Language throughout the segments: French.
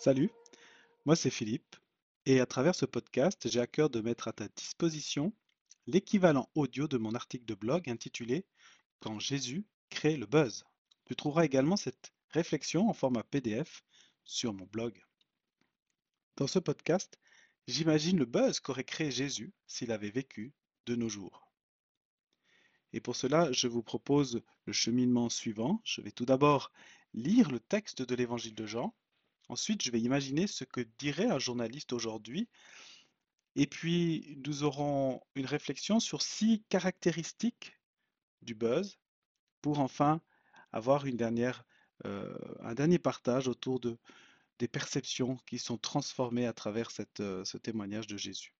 Salut, moi c'est Philippe et à travers ce podcast, j'ai à cœur de mettre à ta disposition l'équivalent audio de mon article de blog intitulé Quand Jésus crée le buzz. Tu trouveras également cette réflexion en format PDF sur mon blog. Dans ce podcast, j'imagine le buzz qu'aurait créé Jésus s'il avait vécu de nos jours. Et pour cela, je vous propose le cheminement suivant. Je vais tout d'abord lire le texte de l'évangile de Jean. Ensuite, je vais imaginer ce que dirait un journaliste aujourd'hui. Et puis, nous aurons une réflexion sur six caractéristiques du buzz pour enfin avoir une dernière, euh, un dernier partage autour de, des perceptions qui sont transformées à travers euh, ce témoignage de Jésus.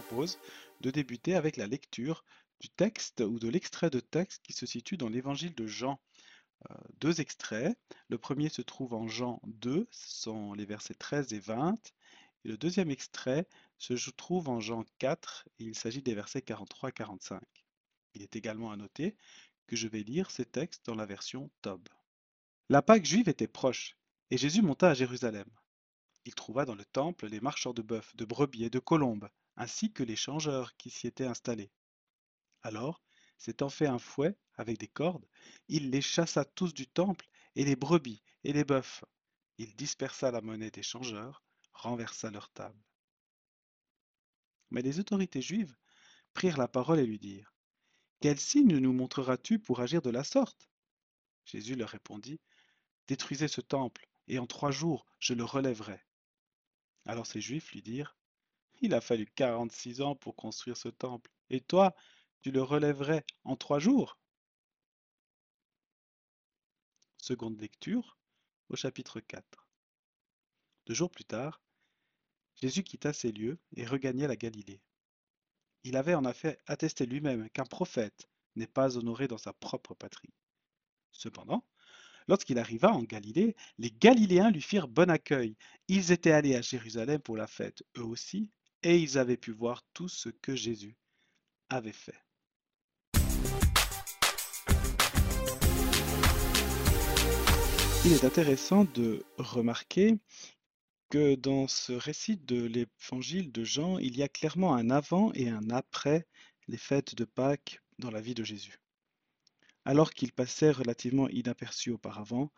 Propose de débuter avec la lecture du texte ou de l'extrait de texte qui se situe dans l'évangile de Jean. Euh, deux extraits. Le premier se trouve en Jean 2, ce sont les versets 13 et 20. Et le deuxième extrait se trouve en Jean 4, et il s'agit des versets 43 et 45. Il est également à noter que je vais lire ces textes dans la version Tob. La Pâque juive était proche, et Jésus monta à Jérusalem. Il trouva dans le temple les marchands de bœufs, de brebis et de colombes, ainsi que les changeurs qui s'y étaient installés. Alors, s'étant fait un fouet avec des cordes, il les chassa tous du temple, et les brebis et les bœufs. Il dispersa la monnaie des changeurs, renversa leur table. Mais les autorités juives prirent la parole et lui dirent quel signe nous montreras-tu pour agir de la sorte? Jésus leur répondit, Détruisez ce temple, et en trois jours je le relèverai. Alors ces Juifs lui dirent, Il a fallu quarante-six ans pour construire ce temple, et toi, tu le relèverais en trois jours? Seconde lecture, au chapitre 4. Deux jours plus tard, Jésus quitta ces lieux et regagna la Galilée. Il avait en effet attesté lui-même qu'un prophète n'est pas honoré dans sa propre patrie. Cependant, lorsqu'il arriva en Galilée, les Galiléens lui firent bon accueil. Ils étaient allés à Jérusalem pour la fête, eux aussi, et ils avaient pu voir tout ce que Jésus avait fait. Il est intéressant de remarquer que dans ce récit de l'évangile de Jean, il y a clairement un avant et un après les fêtes de Pâques dans la vie de Jésus. Alors qu'il passait relativement inaperçu auparavant,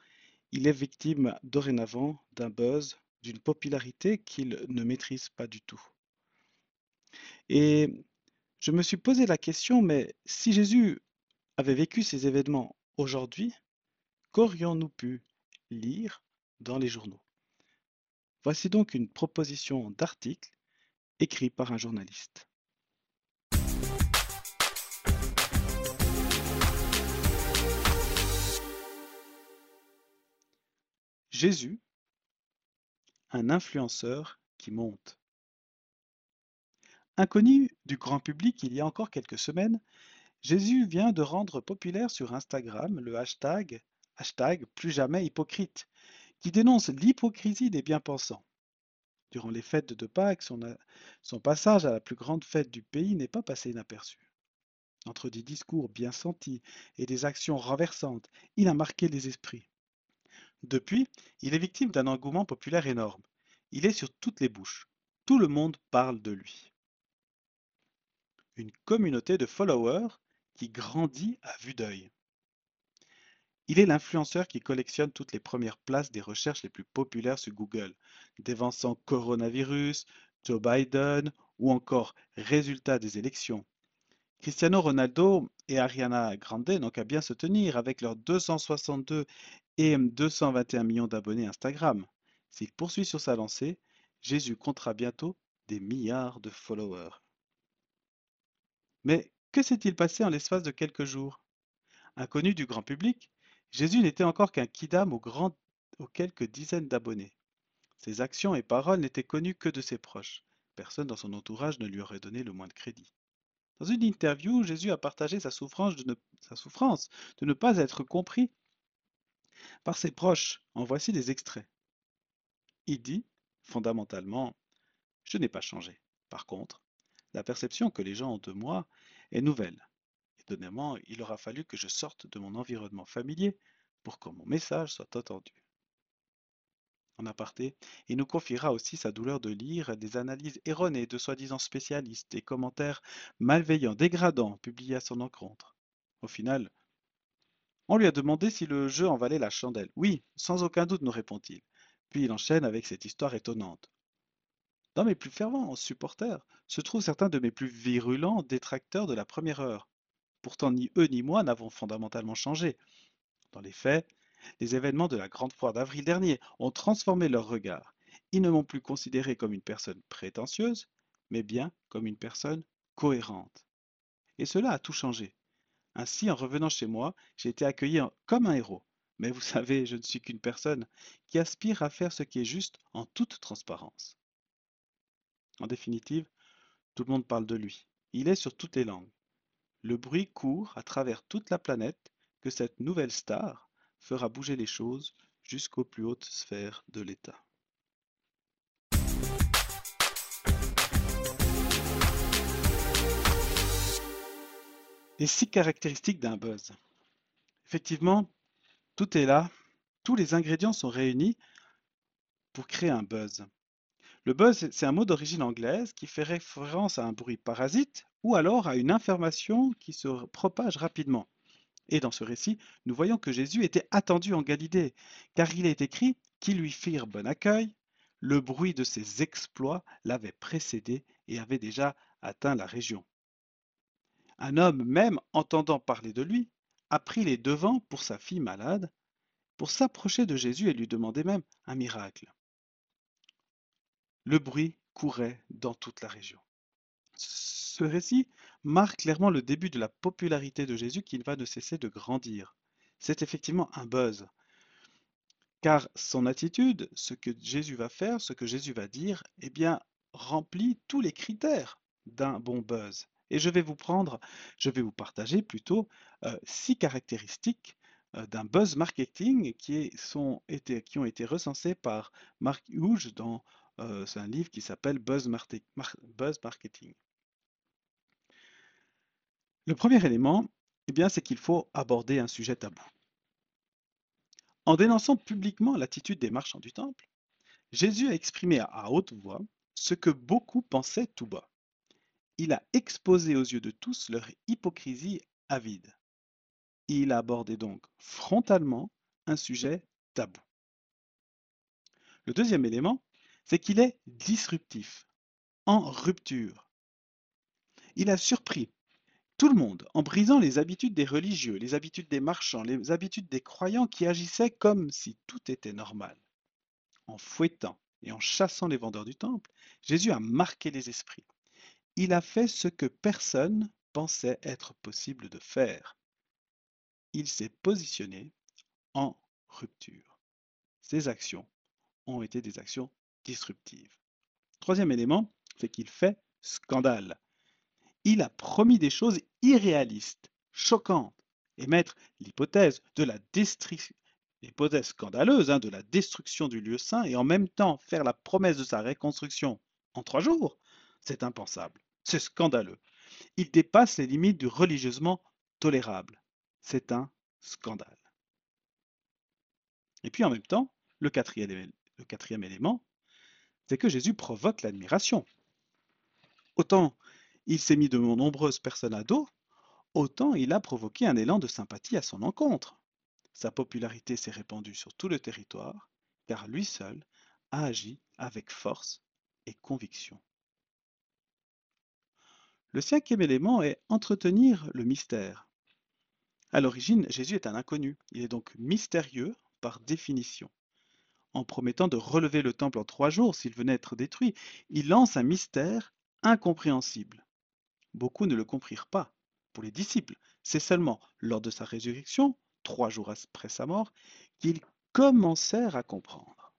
il est victime dorénavant d'un buzz, d'une popularité qu'il ne maîtrise pas du tout. Et je me suis posé la question, mais si Jésus avait vécu ces événements aujourd'hui, qu'aurions-nous pu lire dans les journaux? Voici donc une proposition d'article écrit par un journaliste. Jésus, un influenceur qui monte. Inconnu du grand public il y a encore quelques semaines, Jésus vient de rendre populaire sur Instagram le hashtag, hashtag plus jamais hypocrite, qui dénonce l'hypocrisie des bien-pensants. Durant les fêtes de Pâques, son, passage à la plus grande fête du pays n'est pas passé inaperçu. Entre des discours bien sentis et des actions renversantes, il a marqué les esprits. Depuis, il est victime d'un engouement populaire énorme. Il est sur toutes les bouches. Tout le monde parle de lui. Une communauté de followers qui grandit à vue d'œil. Il est l'influenceur qui collectionne toutes les premières places des recherches les plus populaires sur Google, dévançant coronavirus, Joe Biden ou encore résultats des élections. Cristiano Ronaldo et Ariana Grande n'ont qu'à bien se tenir avec leurs 262 et 221 millions d'abonnés Instagram. S'il poursuit sur sa lancée, Jésus comptera bientôt des milliards de followers. Mais que s'est-il passé en l'espace de quelques jours? Inconnu du grand public, Jésus n'était encore qu'un kidam aux, quelques dizaines d'abonnés. Ses actions et paroles n'étaient connues que de ses proches. Personne dans son entourage ne lui aurait donné le moins de crédit. Dans une interview, Jésus a partagé sa souffrance de ne pas être compris par ses proches. En voici des extraits. Il dit, fondamentalement, je n'ai pas changé. Par contre, la perception que les gens ont de moi est nouvelle. Étonnamment, il aura fallu que je sorte de mon environnement familier pour que mon message soit entendu. En aparté, il nous confiera aussi sa douleur de lire des analyses erronées de soi-disant spécialistes et commentaires malveillants, dégradants, publiés à son encontre. Au final, on lui a demandé si le jeu en valait la chandelle. Oui, sans aucun doute, nous répond-il. Puis il enchaîne avec cette histoire étonnante. Dans mes plus fervents supporters se trouvent certains de mes plus virulents détracteurs de la première heure. Pourtant, ni eux ni moi n'avons fondamentalement changé. Dans les faits, les événements de la Grande Foire d'avril dernier ont transformé leur regard. Ils ne m'ont plus considéré comme une personne prétentieuse, mais bien comme une personne cohérente. Et cela a tout changé. Ainsi, en revenant chez moi, j'ai été accueilli comme un héros. Mais vous savez, je ne suis qu'une personne qui aspire à faire ce qui est juste en toute transparence. En définitive, tout le monde parle de lui. Il est sur toutes les langues. Le bruit court à travers toute la planète que cette nouvelle star fera bouger les choses jusqu'aux plus hautes sphères de l'État. Les six caractéristiques d'un buzz? Effectivement, tout est là, tous les ingrédients sont réunis pour créer un buzz. Le buzz, c'est un mot d'origine anglaise qui fait référence à un bruit parasite ou alors à une information qui se propage rapidement. Et dans ce récit, nous voyons que Jésus était attendu en Galilée, car il est écrit qu'ils lui firent bon accueil, le bruit de ses exploits l'avait précédé et avait déjà atteint la région. Un homme, même entendant parler de lui, a pris les devants pour sa fille malade, pour s'approcher de Jésus et lui demander même un miracle. Le bruit courait dans toute la région. Ce récit marque clairement le début de la popularité de Jésus qui va ne cesser de grandir. C'est effectivement un buzz. Car son attitude, ce que Jésus va faire, ce que Jésus va dire, eh bien, remplit tous les critères d'un bon buzz. Et je vais vous prendre, je vais vous partager plutôt euh, six caractéristiques euh, d'un buzz marketing qui, qui ont été recensées par Mark Hughes dans euh, un livre qui s'appelle buzz, buzz Marketing. Le premier élément, eh bien, c'est qu'il faut aborder un sujet tabou. En dénonçant publiquement l'attitude des marchands du temple, Jésus a exprimé à haute voix ce que beaucoup pensaient tout bas. Il a exposé aux yeux de tous leur hypocrisie avide. Il a abordé donc frontalement un sujet tabou. Le deuxième élément, c'est qu'il est disruptif, en rupture. Il a surpris tout le monde, en brisant les habitudes des religieux, les habitudes des marchands, les habitudes des croyants qui agissaient comme si tout était normal. En fouettant et en chassant les vendeurs du temple, Jésus a marqué les esprits. Il a fait ce que personne pensait être possible de faire. Il s'est positionné en rupture. Ses actions ont été des actions disruptives. Troisième élément, c'est qu'il fait scandale il a promis des choses irréalistes, choquantes, et mettre l'hypothèse de la destruction scandaleuse hein, de la destruction du lieu saint et en même temps faire la promesse de sa reconstruction en trois jours, c'est impensable, c'est scandaleux. Il dépasse les limites du religieusement tolérable. C'est un scandale. Et puis en même temps, le quatrième élément, c'est que Jésus provoque l'admiration. Autant il s'est mis de nombreuses personnes à dos, autant il a provoqué un élan de sympathie à son encontre. Sa popularité s'est répandue sur tout le territoire, car lui seul a agi avec force et conviction. Le cinquième élément est entretenir le mystère. À l'origine, Jésus est un inconnu, il est donc mystérieux par définition. En promettant de relever le temple en trois jours s'il venait être détruit, il lance un mystère incompréhensible. Beaucoup ne le comprirent pas. Pour les disciples, c'est seulement lors de sa résurrection, trois jours après sa mort, qu'ils commencèrent à comprendre.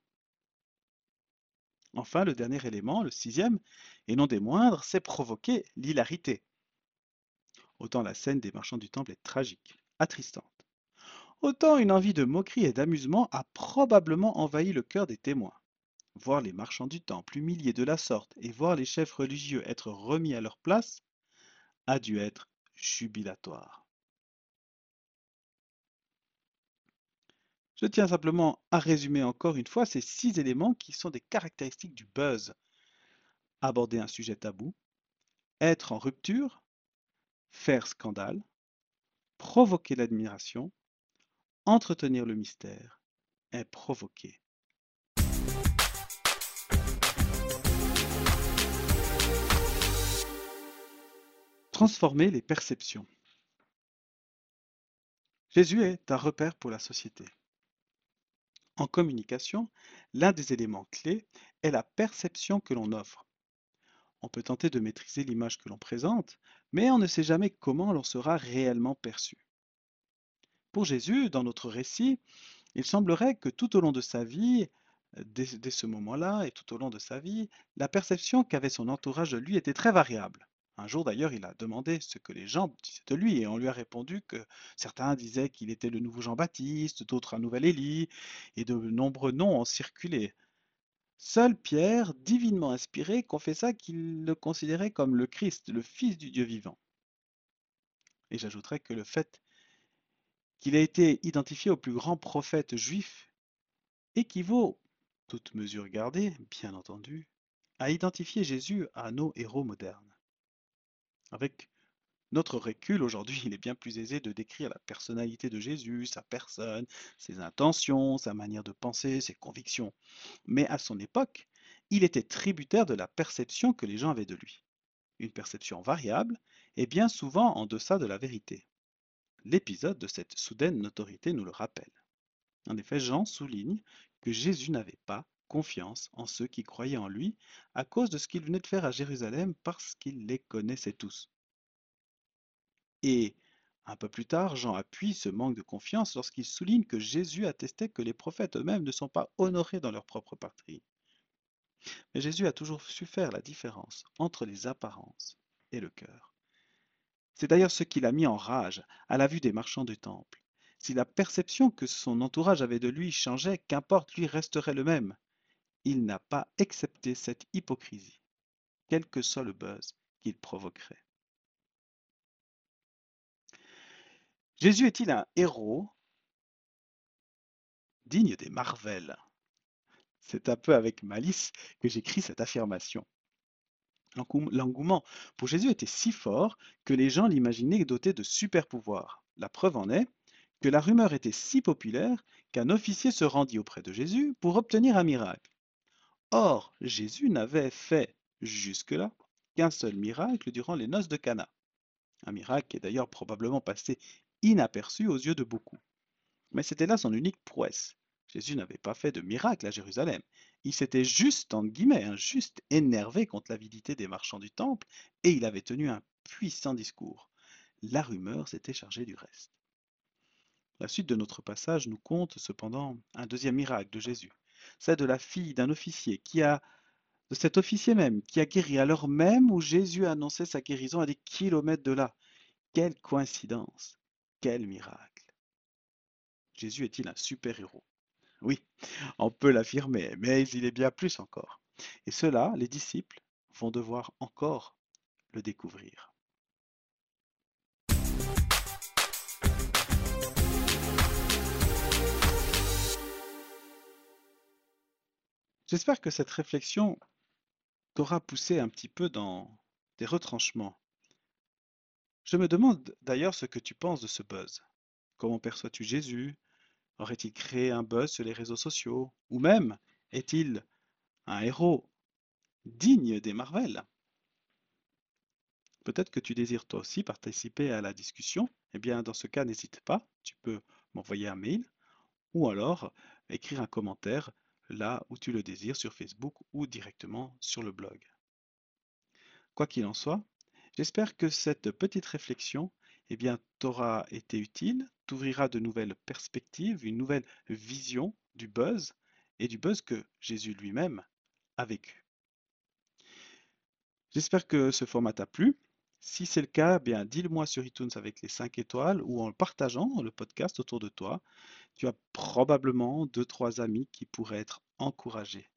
Enfin, le dernier élément, le sixième, et non des moindres, c'est provoquer l'hilarité. Autant la scène des marchands du temple est tragique, attristante. Autant une envie de moquerie et d'amusement a probablement envahi le cœur des témoins. Voir les marchands du temple humiliés de la sorte et voir les chefs religieux être remis à leur place a dû être jubilatoire. Je tiens simplement à résumer encore une fois ces six éléments qui sont des caractéristiques du buzz. Aborder un sujet tabou, être en rupture, faire scandale, provoquer l'admiration, entretenir le mystère et provoquer. Transformer les perceptions. Jésus est un repère pour la société. En communication, l'un des éléments clés est la perception que l'on offre. On peut tenter de maîtriser l'image que l'on présente, mais on ne sait jamais comment l'on sera réellement perçu. Pour Jésus, dans notre récit, il semblerait que tout au long de sa vie, dès, ce moment-là et tout au long de sa vie, la perception qu'avait son entourage de lui était très variable. Un jour d'ailleurs, il a demandé ce que les gens disaient de lui et on lui a répondu que certains disaient qu'il était le nouveau Jean-Baptiste, d'autres un nouvel Élie, et de nombreux noms ont circulé. Seul Pierre, divinement inspiré, confessa qu'il le considérait comme le Christ, le Fils du Dieu vivant. Et j'ajouterai que le fait qu'il ait été identifié au plus grand prophète juif équivaut, toute mesure gardée, bien entendu, à identifier Jésus à nos héros modernes. Avec notre recul, aujourd'hui, il est bien plus aisé de décrire la personnalité de Jésus, sa personne, ses intentions, sa manière de penser, ses convictions. Mais à son époque, il était tributaire de la perception que les gens avaient de lui. Une perception variable et bien souvent en deçà de la vérité. L'épisode de cette soudaine notoriété nous le rappelle. En effet, Jean souligne que Jésus n'avait pas confiance en ceux qui croyaient en lui à cause de ce qu'il venait de faire à Jérusalem parce qu'il les connaissait tous. Et un peu plus tard, Jean appuie ce manque de confiance lorsqu'il souligne que Jésus attestait que les prophètes eux-mêmes ne sont pas honorés dans leur propre patrie. Mais Jésus a toujours su faire la différence entre les apparences et le cœur. C'est d'ailleurs ce qui l'a mis en rage à la vue des marchands du temple. Si la perception que son entourage avait de lui changeait, qu'importe, lui resterait le même il n'a pas accepté cette hypocrisie, quel que soit le buzz qu'il provoquerait. Jésus est-il un héros digne des Marvel C'est un peu avec malice que j'écris cette affirmation. L'engouement pour Jésus était si fort que les gens l'imaginaient doté de super pouvoirs. La preuve en est que la rumeur était si populaire qu'un officier se rendit auprès de Jésus pour obtenir un miracle. Or, Jésus n'avait fait jusque-là qu'un seul miracle durant les noces de Cana. Un miracle qui est d'ailleurs probablement passé inaperçu aux yeux de beaucoup. Mais c'était là son unique prouesse. Jésus n'avait pas fait de miracle à Jérusalem. Il s'était juste, entre guillemets, hein, juste énervé contre l'avidité des marchands du temple et il avait tenu un puissant discours. La rumeur s'était chargée du reste. La suite de notre passage nous compte cependant un deuxième miracle de Jésus celle de la fille d'un officier qui a de cet officier même qui a guéri alors même où Jésus a annoncé sa guérison à des kilomètres de là. Quelle coïncidence, quel miracle. Jésus est-il un super-héros? Oui, on peut l'affirmer, mais il est bien plus encore. Et cela, les disciples vont devoir encore le découvrir. J'espère que cette réflexion t'aura poussé un petit peu dans des retranchements. Je me demande d'ailleurs ce que tu penses de ce buzz. Comment perçois-tu Jésus? Aurait-il créé un buzz sur les réseaux sociaux? Ou même, est-il un héros digne des Marvel? Peut-être que tu désires toi aussi participer à la discussion. Eh bien, dans ce cas, n'hésite pas, tu peux m'envoyer un mail ou alors écrire un commentaire là où tu le désires sur Facebook ou directement sur le blog. Quoi qu'il en soit, j'espère que cette petite réflexion eh t'aura été utile, t'ouvrira de nouvelles perspectives, une nouvelle vision du buzz et du buzz que Jésus lui-même a vécu. J'espère que ce format t'a plu. Si c'est le cas, eh bien dis-le-moi sur iTunes avec les 5 étoiles ou en partageant le podcast autour de toi. Tu as probablement deux, trois amis qui pourraient être encouragés